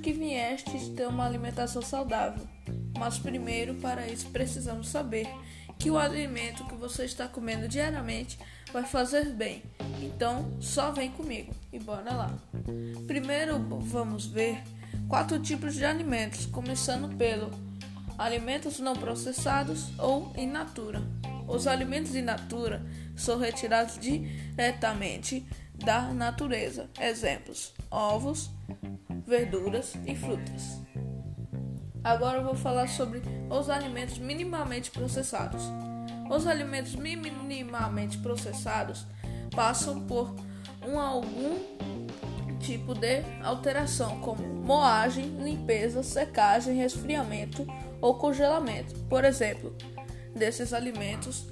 que viestes ter uma alimentação saudável. Mas primeiro, para isso, precisamos saber que o alimento que você está comendo diariamente vai fazer bem. Então, só vem comigo e bora lá. Primeiro, vamos ver quatro tipos de alimentos, começando pelo alimentos não processados ou in natura. Os alimentos in natura são retirados diretamente da natureza. Exemplos: ovos, verduras e frutas. Agora eu vou falar sobre os alimentos minimamente processados. Os alimentos minimamente processados passam por um algum tipo de alteração, como moagem, limpeza, secagem, resfriamento ou congelamento. Por exemplo, desses alimentos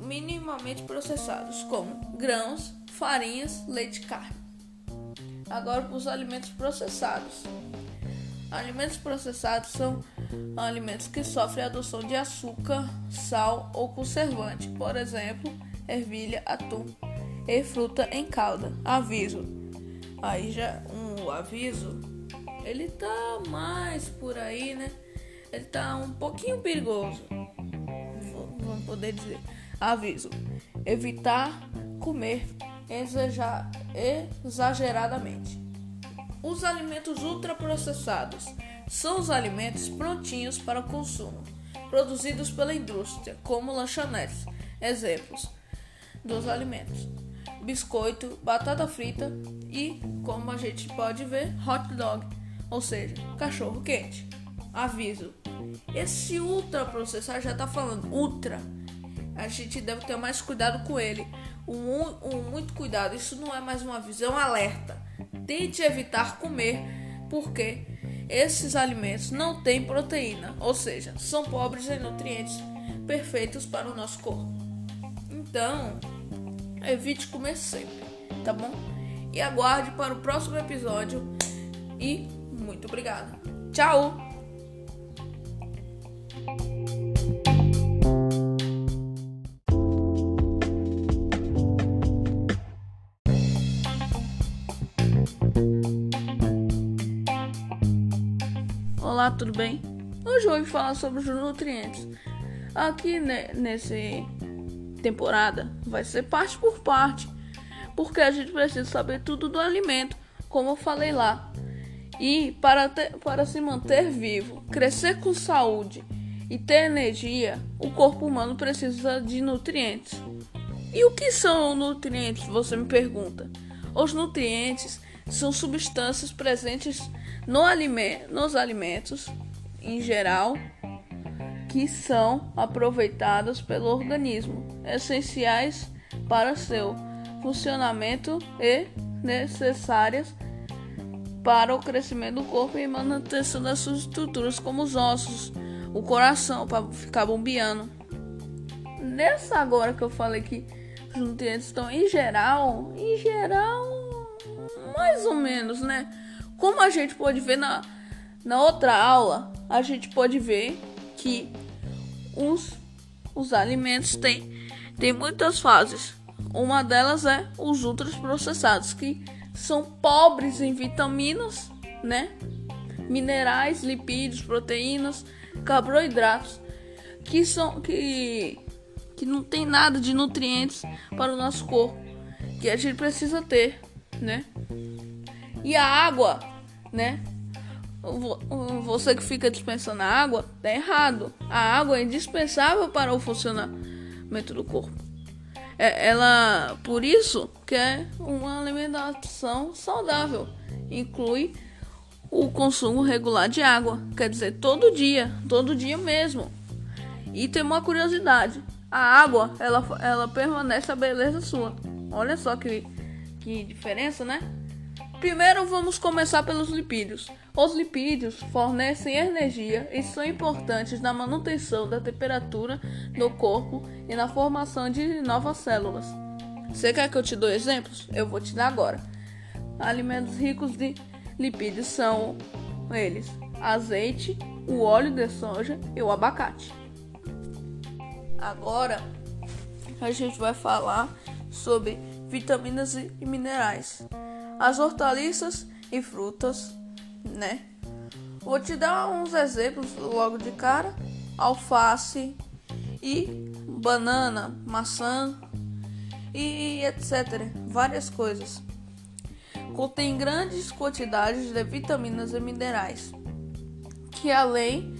minimamente processados, como grãos, farinhas, leite carne. Agora, para os alimentos processados. Alimentos processados são alimentos que sofrem adoção de açúcar, sal ou conservante, por exemplo, ervilha, atum e fruta em calda. Aviso. Aí já um aviso, ele tá mais por aí, né? Ele tá um pouquinho perigoso. Vamos poder dizer. Aviso: evitar comer exageradamente. Os alimentos ultraprocessados são os alimentos prontinhos para consumo, produzidos pela indústria, como lanchonetes. Exemplos dos alimentos: biscoito, batata frita e, como a gente pode ver, hot dog, ou seja, cachorro quente. Aviso: esse ultraprocessado já está falando ultra a gente deve ter mais cuidado com ele. Um, um, muito cuidado, isso não é mais uma visão, é um alerta. Tente evitar comer, porque esses alimentos não têm proteína, ou seja, são pobres em nutrientes perfeitos para o nosso corpo. Então, evite comer sempre, tá bom? E aguarde para o próximo episódio. E muito obrigada. Tchau! Olá, tudo bem? Hoje eu vou falar sobre os nutrientes. Aqui nesse temporada vai ser parte por parte, porque a gente precisa saber tudo do alimento, como eu falei lá. E para, ter, para se manter vivo, crescer com saúde e ter energia, o corpo humano precisa de nutrientes. E o que são nutrientes? Você me pergunta. Os nutrientes são substâncias presentes no nos alimentos em geral que são aproveitados pelo organismo, essenciais para seu funcionamento e necessárias para o crescimento do corpo e manutenção das suas estruturas, como os ossos, o coração, para ficar bombeando. Nessa agora que eu falei que os nutrientes estão em geral, em geral, mais ou menos, né? Como a gente pode ver na, na outra aula, a gente pode ver que os, os alimentos têm, têm muitas fases. Uma delas é os ultraprocessados, que são pobres em vitaminas, né? Minerais, lipídios, proteínas, carboidratos, que são que que não tem nada de nutrientes para o nosso corpo, que a gente precisa ter, né? E a água, né? Você que fica dispensando a água, tá errado. A água é indispensável para o funcionamento do corpo. É, ela, por isso, que é uma alimentação saudável. Inclui o consumo regular de água, quer dizer, todo dia, todo dia mesmo. E tem uma curiosidade: a água, ela, ela permanece a beleza sua. Olha só que, que diferença, né? Primeiro vamos começar pelos lipídios. Os lipídios fornecem energia e são importantes na manutenção da temperatura do corpo e na formação de novas células. Você quer que eu te dê exemplos? Eu vou te dar agora. Alimentos ricos de lipídios são eles: azeite, o óleo de soja e o abacate. Agora a gente vai falar sobre vitaminas e minerais. As hortaliças e frutas né? Vou te dar uns exemplos logo de cara: alface e banana, maçã e etc. Várias coisas. Contém grandes quantidades de vitaminas e minerais que, além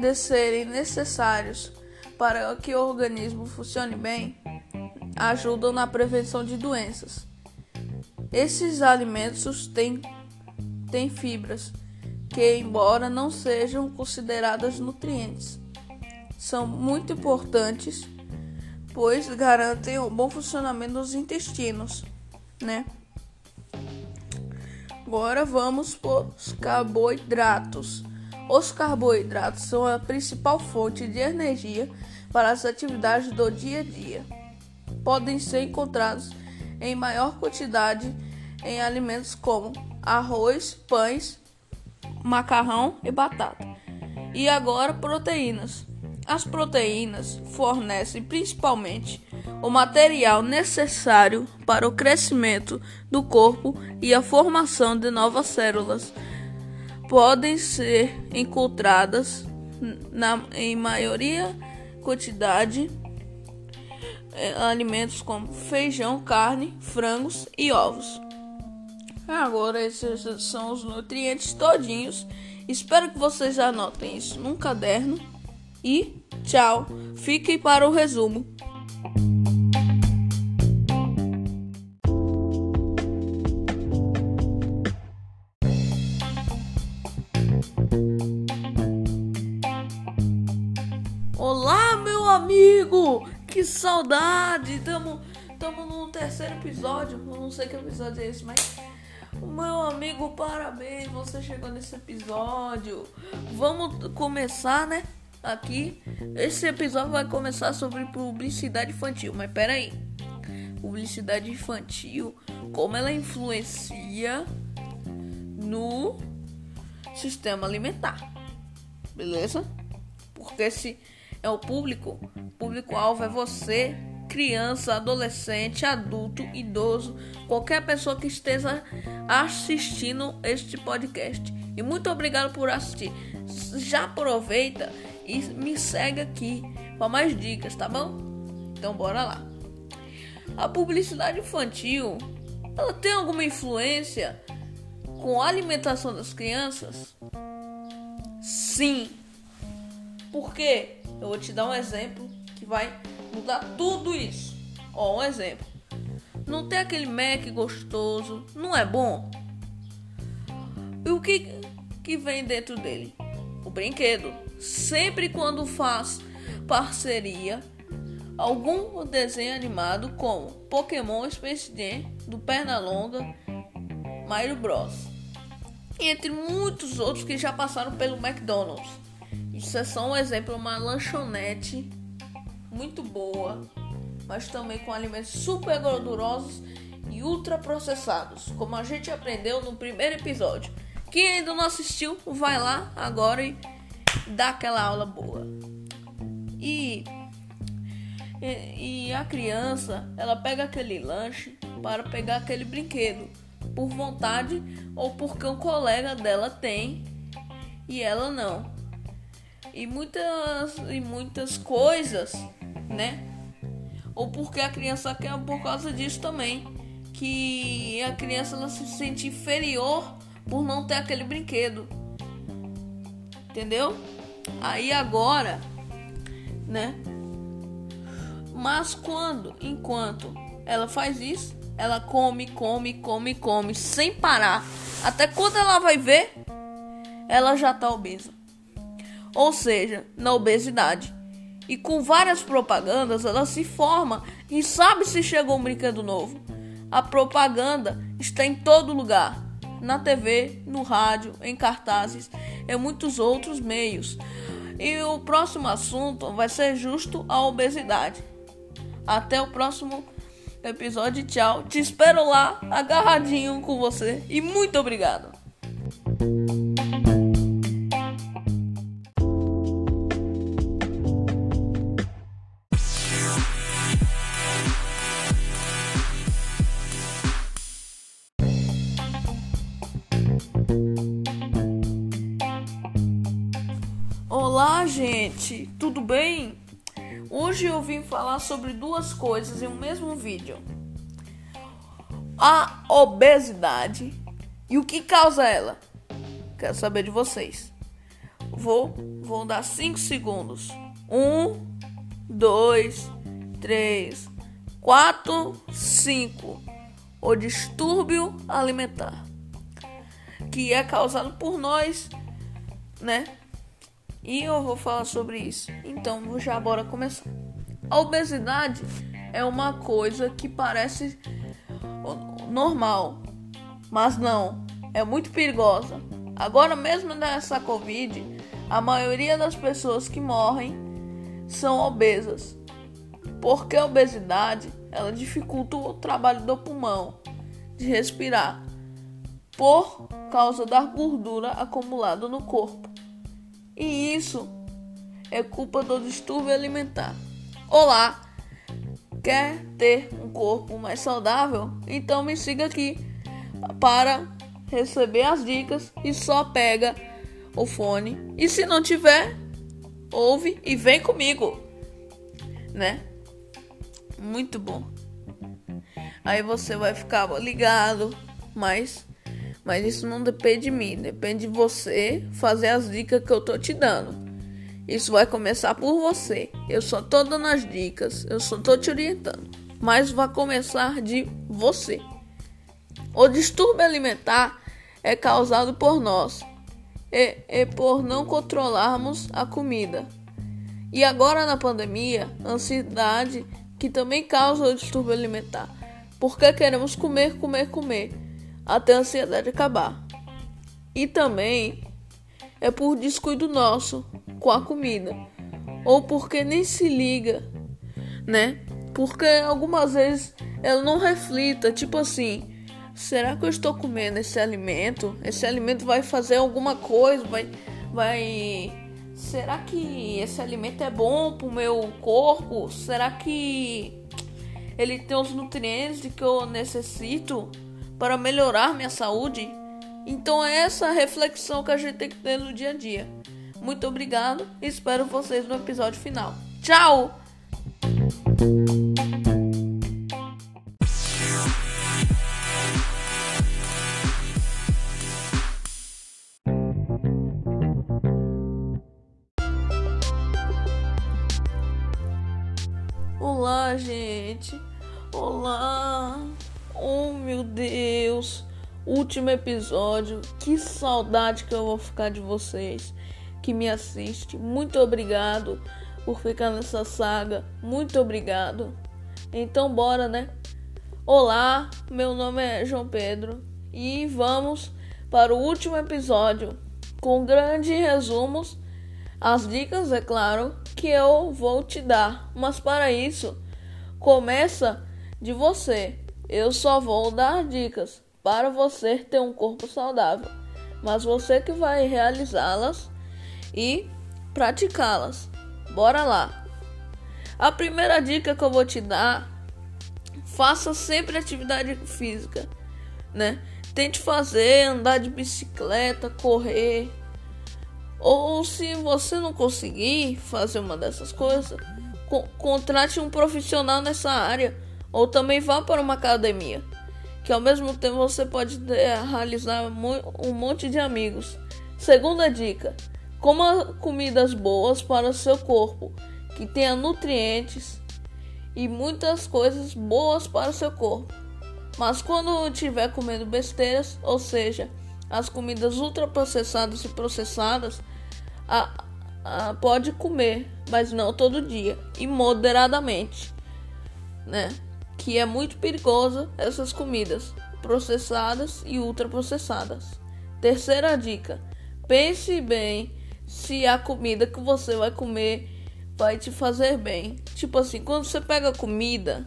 de serem necessários para que o organismo funcione bem, ajudam na prevenção de doenças. Esses alimentos têm, têm fibras que, embora não sejam consideradas nutrientes, são muito importantes, pois garantem o bom funcionamento dos intestinos, né? Agora vamos para os carboidratos. Os carboidratos são a principal fonte de energia para as atividades do dia a dia. Podem ser encontrados em maior quantidade em alimentos como arroz, pães, macarrão e batata. E agora, proteínas. As proteínas fornecem principalmente o material necessário para o crescimento do corpo e a formação de novas células podem ser encontradas na, em maioria quantidade alimentos como feijão, carne, frangos e ovos. Agora esses são os nutrientes todinhos. Espero que vocês anotem isso num caderno e tchau. Fiquem para o resumo. Saudade! Tamo, tamo no terceiro episódio. Não sei que episódio é esse, mas. Meu amigo, parabéns! Você chegou nesse episódio. Vamos começar, né? Aqui. Esse episódio vai começar sobre publicidade infantil. Mas pera aí. Publicidade infantil. Como ela influencia no sistema alimentar. Beleza? Porque se é o público, público-alvo é você, criança, adolescente, adulto, idoso, qualquer pessoa que esteja assistindo este podcast. E muito obrigado por assistir. Já aproveita e me segue aqui para mais dicas, tá bom? Então bora lá. A publicidade infantil, ela tem alguma influência com a alimentação das crianças? Sim. Por quê? Eu vou te dar um exemplo que vai mudar tudo isso. Ó, um exemplo. Não tem aquele Mac gostoso, não é bom? E o que que vem dentro dele? O brinquedo. Sempre quando faz parceria algum desenho animado como Pokémon Space Jam do Pernalonga, Mario Bros. Entre muitos outros que já passaram pelo McDonald's. Isso é só um exemplo, uma lanchonete muito boa, mas também com alimentos super gordurosos e ultraprocessados, como a gente aprendeu no primeiro episódio. Quem ainda não assistiu, vai lá agora e dá aquela aula boa. E, e, e a criança, ela pega aquele lanche para pegar aquele brinquedo por vontade ou porque um colega dela tem e ela não e muitas e muitas coisas, né? Ou porque a criança quer por causa disso também, que a criança ela se sente inferior por não ter aquele brinquedo. Entendeu? Aí agora, né? Mas quando, enquanto ela faz isso, ela come, come, come, come sem parar. Até quando ela vai ver, ela já tá obesa ou seja, na obesidade. E com várias propagandas, ela se forma e sabe se chegou um brinquedo novo. A propaganda está em todo lugar, na TV, no rádio, em cartazes, em muitos outros meios. E o próximo assunto vai ser justo a obesidade. Até o próximo episódio. Tchau. Te espero lá, agarradinho com você. E muito obrigado. Tudo bem? Hoje eu vim falar sobre duas coisas em um mesmo vídeo: a obesidade e o que causa ela. Quero saber de vocês. Vou, vou dar 5 segundos. 1, 2, 3, 4, 5. O distúrbio alimentar, que é causado por nós, né? E eu vou falar sobre isso. Então, já bora começar. A obesidade é uma coisa que parece normal, mas não, é muito perigosa. Agora mesmo nessa Covid, a maioria das pessoas que morrem são obesas. Porque a obesidade, ela dificulta o trabalho do pulmão de respirar por causa da gordura acumulada no corpo. E isso é culpa do distúrbio alimentar. Olá! Quer ter um corpo mais saudável? Então me siga aqui para receber as dicas e só pega o fone. E se não tiver, ouve e vem comigo, né? Muito bom. Aí você vai ficar ligado, mas mas isso não depende de mim, depende de você fazer as dicas que eu tô te dando. Isso vai começar por você. Eu só tô dando as dicas, eu só tô te orientando. Mas vai começar de você. O distúrbio alimentar é causado por nós e, por não controlarmos a comida. E agora na pandemia, ansiedade que também causa o distúrbio alimentar. Porque queremos comer, comer, comer até a ansiedade acabar. E também é por descuido nosso com a comida, ou porque nem se liga, né? Porque algumas vezes ela não reflita, tipo assim, será que eu estou comendo esse alimento? Esse alimento vai fazer alguma coisa, vai vai será que esse alimento é bom para o meu corpo? Será que ele tem os nutrientes que eu necessito? Para melhorar minha saúde? Então é essa reflexão que a gente tem que ter no dia a dia. Muito obrigado e espero vocês no episódio final. Tchau! Último episódio. Que saudade que eu vou ficar de vocês que me assiste. Muito obrigado por ficar nessa saga. Muito obrigado. Então bora, né? Olá, meu nome é João Pedro e vamos para o último episódio com grandes resumos, as dicas, é claro, que eu vou te dar. Mas para isso, começa de você. Eu só vou dar dicas para você ter um corpo saudável, mas você que vai realizá-las e praticá-las. Bora lá! A primeira dica que eu vou te dar: faça sempre atividade física, né? Tente fazer, andar de bicicleta, correr. Ou se você não conseguir fazer uma dessas coisas, co contrate um profissional nessa área ou também vá para uma academia, que ao mesmo tempo você pode realizar um monte de amigos. Segunda dica: coma comidas boas para o seu corpo, que tenha nutrientes e muitas coisas boas para o seu corpo. Mas quando estiver comendo besteiras, ou seja, as comidas ultraprocessadas e processadas, a, a, pode comer, mas não todo dia e moderadamente, né? Que é muito perigosa essas comidas processadas e ultraprocessadas. Terceira dica: pense bem se a comida que você vai comer vai te fazer bem. Tipo assim, quando você pega comida,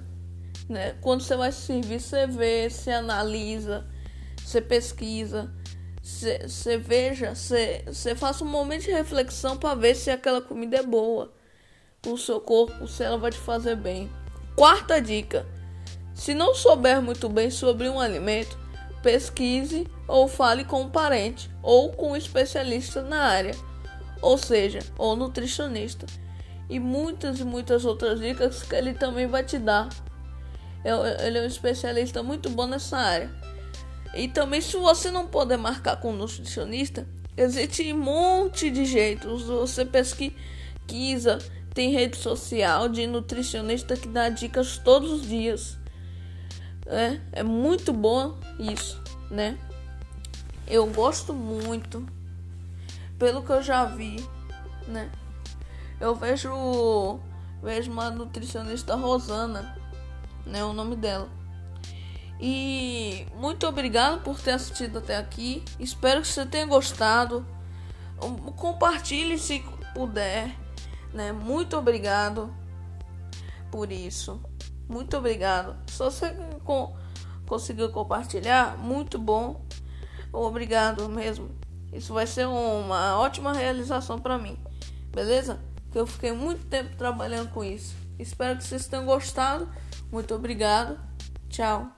né? Quando você vai servir, você vê, você analisa, você pesquisa, você, veja, você, você faça um momento de reflexão para ver se aquela comida é boa o seu corpo, se ela vai te fazer bem. Quarta dica: se não souber muito bem sobre um alimento, pesquise ou fale com um parente ou com um especialista na área. ou seja, o nutricionista. E muitas e muitas outras dicas que ele também vai te dar. Ele é um especialista muito bom nessa área. E também, se você não puder marcar com um nutricionista, existe um monte de jeitos. Você pesquisa, tem rede social de nutricionista que dá dicas todos os dias. É, é muito bom isso, né? Eu gosto muito, pelo que eu já vi, né? Eu vejo, vejo uma nutricionista Rosana, né? O nome dela. E muito obrigado por ter assistido até aqui. Espero que você tenha gostado. Compartilhe se puder, né? Muito obrigado por isso. Muito obrigado. Se você conseguiu compartilhar, muito bom. Obrigado mesmo. Isso vai ser uma ótima realização para mim. Beleza? Que eu fiquei muito tempo trabalhando com isso. Espero que vocês tenham gostado. Muito obrigado. Tchau.